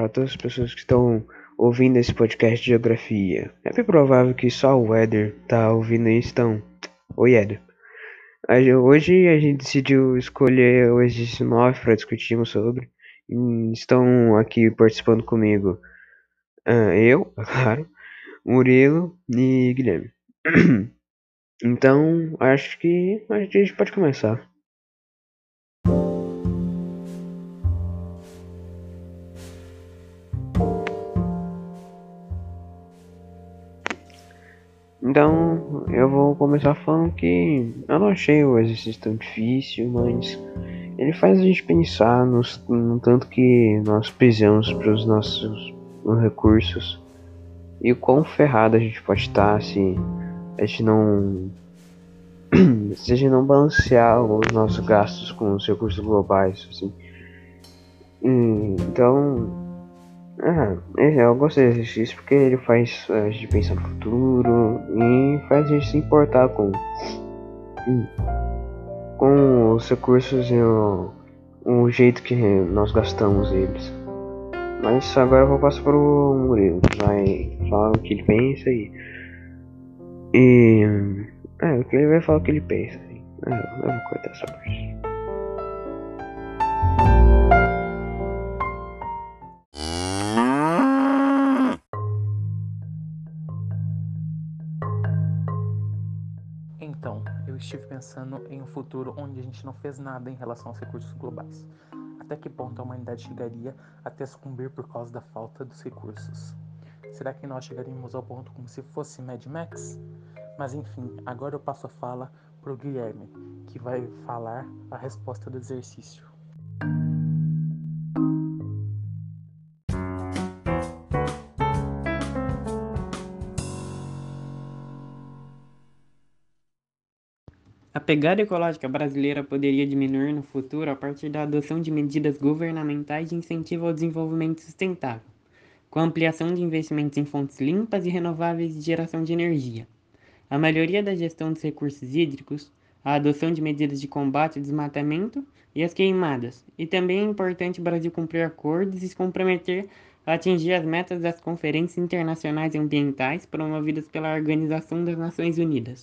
Para todas as pessoas que estão ouvindo esse podcast de geografia. É bem provável que só o Éder tá ouvindo isso, então. Oi, Éder. Hoje a gente decidiu escolher o exercício 9 para discutirmos sobre. Estão aqui participando comigo uh, eu, claro, Murilo e Guilherme. então, acho que a gente pode começar. Então, eu vou começar falando que eu não achei o exercício tão difícil, mas ele faz a gente pensar nos, no tanto que nós precisamos para os nossos recursos e o quão ferrado a gente pode estar se a gente não se a gente não balancear os nossos gastos com os recursos globais, assim. Então, ah, eu gostei desse exercício porque ele faz a gente pensar no futuro faz a gente se importar com, com os recursos e o, o jeito que nós gastamos eles. Mas agora eu vou passar pro Murilo, vai falar o que ele pensa e. E. É, o que ele vai falar o que ele pensa. É, eu vou cortar essa parte. Estive pensando em um futuro onde a gente não fez nada em relação aos recursos globais. Até que ponto a humanidade chegaria até sucumbir por causa da falta dos recursos? Será que nós chegaríamos ao ponto como se fosse Mad Max? Mas enfim, agora eu passo a fala para o Guilherme, que vai falar a resposta do exercício. A pegada ecológica brasileira poderia diminuir no futuro a partir da adoção de medidas governamentais de incentivo ao desenvolvimento sustentável, com a ampliação de investimentos em fontes limpas e renováveis de geração de energia, a melhoria da gestão dos recursos hídricos, a adoção de medidas de combate ao desmatamento e as queimadas, e também é importante o Brasil cumprir acordos e se comprometer a atingir as metas das conferências internacionais ambientais promovidas pela Organização das Nações Unidas.